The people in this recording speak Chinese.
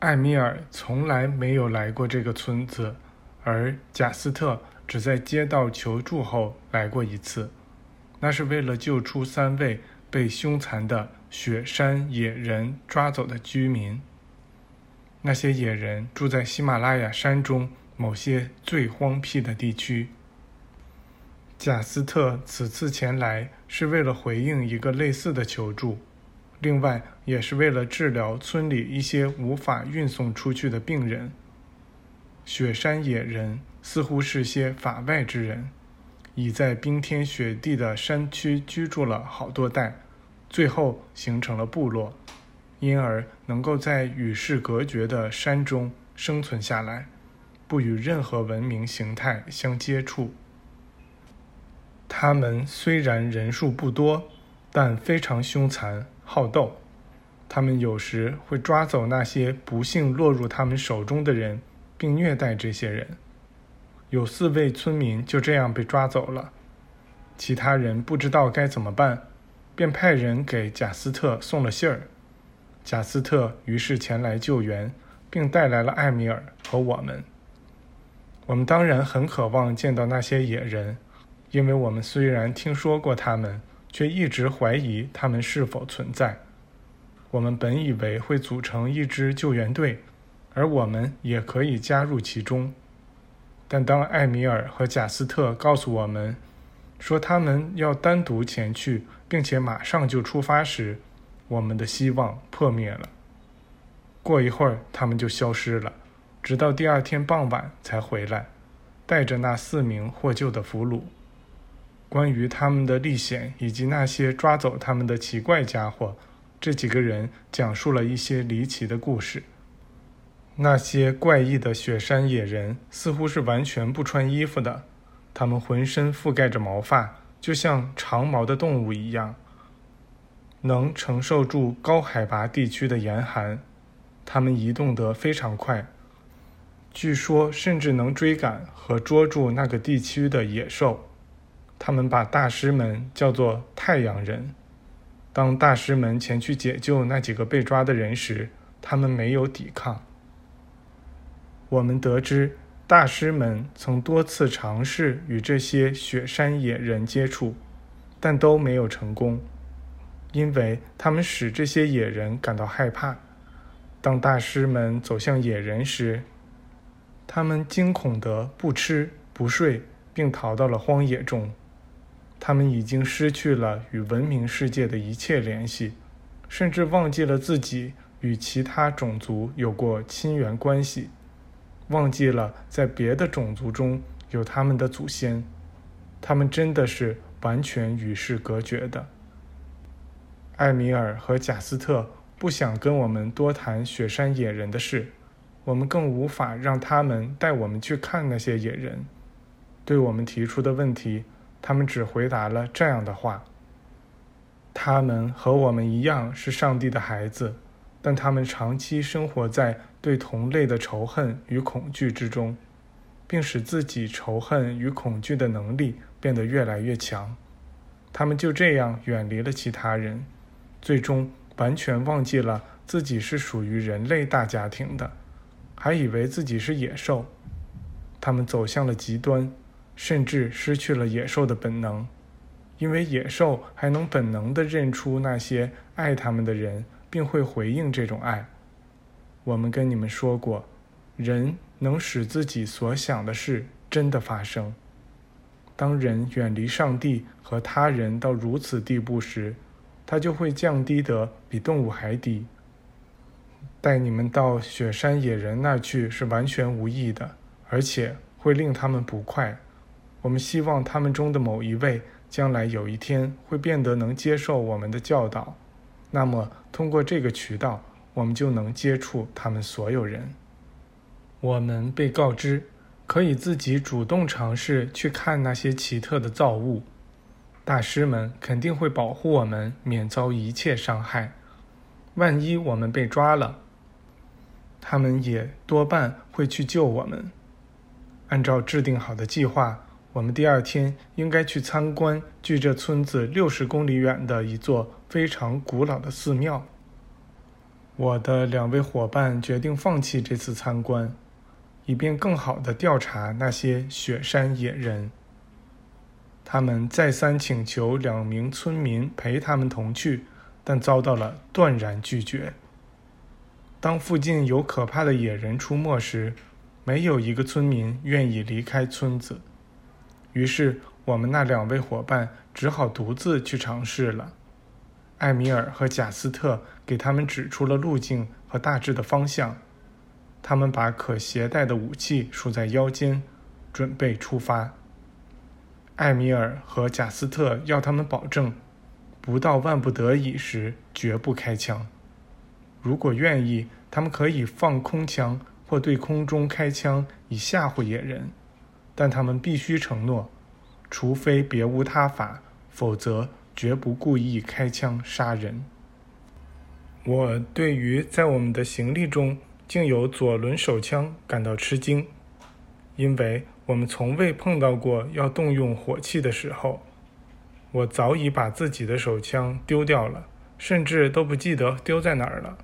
艾米尔从来没有来过这个村子，而贾斯特只在接到求助后来过一次，那是为了救出三位被凶残的雪山野人抓走的居民。那些野人住在喜马拉雅山中某些最荒僻的地区。贾斯特此次前来是为了回应一个类似的求助，另外也是为了治疗村里一些无法运送出去的病人。雪山野人似乎是些法外之人，已在冰天雪地的山区居住了好多代，最后形成了部落，因而能够在与世隔绝的山中生存下来，不与任何文明形态相接触。他们虽然人数不多，但非常凶残好斗。他们有时会抓走那些不幸落入他们手中的人，并虐待这些人。有四位村民就这样被抓走了。其他人不知道该怎么办，便派人给贾斯特送了信儿。贾斯特于是前来救援，并带来了艾米尔和我们。我们当然很渴望见到那些野人。因为我们虽然听说过他们，却一直怀疑他们是否存在。我们本以为会组成一支救援队，而我们也可以加入其中。但当艾米尔和贾斯特告诉我们说他们要单独前去，并且马上就出发时，我们的希望破灭了。过一会儿，他们就消失了，直到第二天傍晚才回来，带着那四名获救的俘虏。关于他们的历险以及那些抓走他们的奇怪家伙，这几个人讲述了一些离奇的故事。那些怪异的雪山野人似乎是完全不穿衣服的，他们浑身覆盖着毛发，就像长毛的动物一样，能承受住高海拔地区的严寒。他们移动得非常快，据说甚至能追赶和捉住那个地区的野兽。他们把大师们叫做太阳人。当大师们前去解救那几个被抓的人时，他们没有抵抗。我们得知，大师们曾多次尝试与这些雪山野人接触，但都没有成功，因为他们使这些野人感到害怕。当大师们走向野人时，他们惊恐得不吃不睡，并逃到了荒野中。他们已经失去了与文明世界的一切联系，甚至忘记了自己与其他种族有过亲缘关系，忘记了在别的种族中有他们的祖先。他们真的是完全与世隔绝的。艾米尔和贾斯特不想跟我们多谈雪山野人的事，我们更无法让他们带我们去看那些野人。对我们提出的问题。他们只回答了这样的话：“他们和我们一样是上帝的孩子，但他们长期生活在对同类的仇恨与恐惧之中，并使自己仇恨与恐惧的能力变得越来越强。他们就这样远离了其他人，最终完全忘记了自己是属于人类大家庭的，还以为自己是野兽。他们走向了极端。”甚至失去了野兽的本能，因为野兽还能本能地认出那些爱他们的人，并会回应这种爱。我们跟你们说过，人能使自己所想的事真的发生。当人远离上帝和他人到如此地步时，他就会降低得比动物还低。带你们到雪山野人那去是完全无益的，而且会令他们不快。我们希望他们中的某一位将来有一天会变得能接受我们的教导，那么通过这个渠道，我们就能接触他们所有人。我们被告知可以自己主动尝试去看那些奇特的造物，大师们肯定会保护我们免遭一切伤害。万一我们被抓了，他们也多半会去救我们。按照制定好的计划。我们第二天应该去参观距这村子六十公里远的一座非常古老的寺庙。我的两位伙伴决定放弃这次参观，以便更好地调查那些雪山野人。他们再三请求两名村民陪他们同去，但遭到了断然拒绝。当附近有可怕的野人出没时，没有一个村民愿意离开村子。于是，我们那两位伙伴只好独自去尝试了。艾米尔和贾斯特给他们指出了路径和大致的方向。他们把可携带的武器束在腰间，准备出发。艾米尔和贾斯特要他们保证，不到万不得已时绝不开枪。如果愿意，他们可以放空枪或对空中开枪以吓唬野人，但他们必须承诺，除非别无他法，否则绝不故意开枪杀人。我对于在我们的行李中竟有左轮手枪感到吃惊，因为。我们从未碰到过要动用火器的时候。我早已把自己的手枪丢掉了，甚至都不记得丢在哪儿了。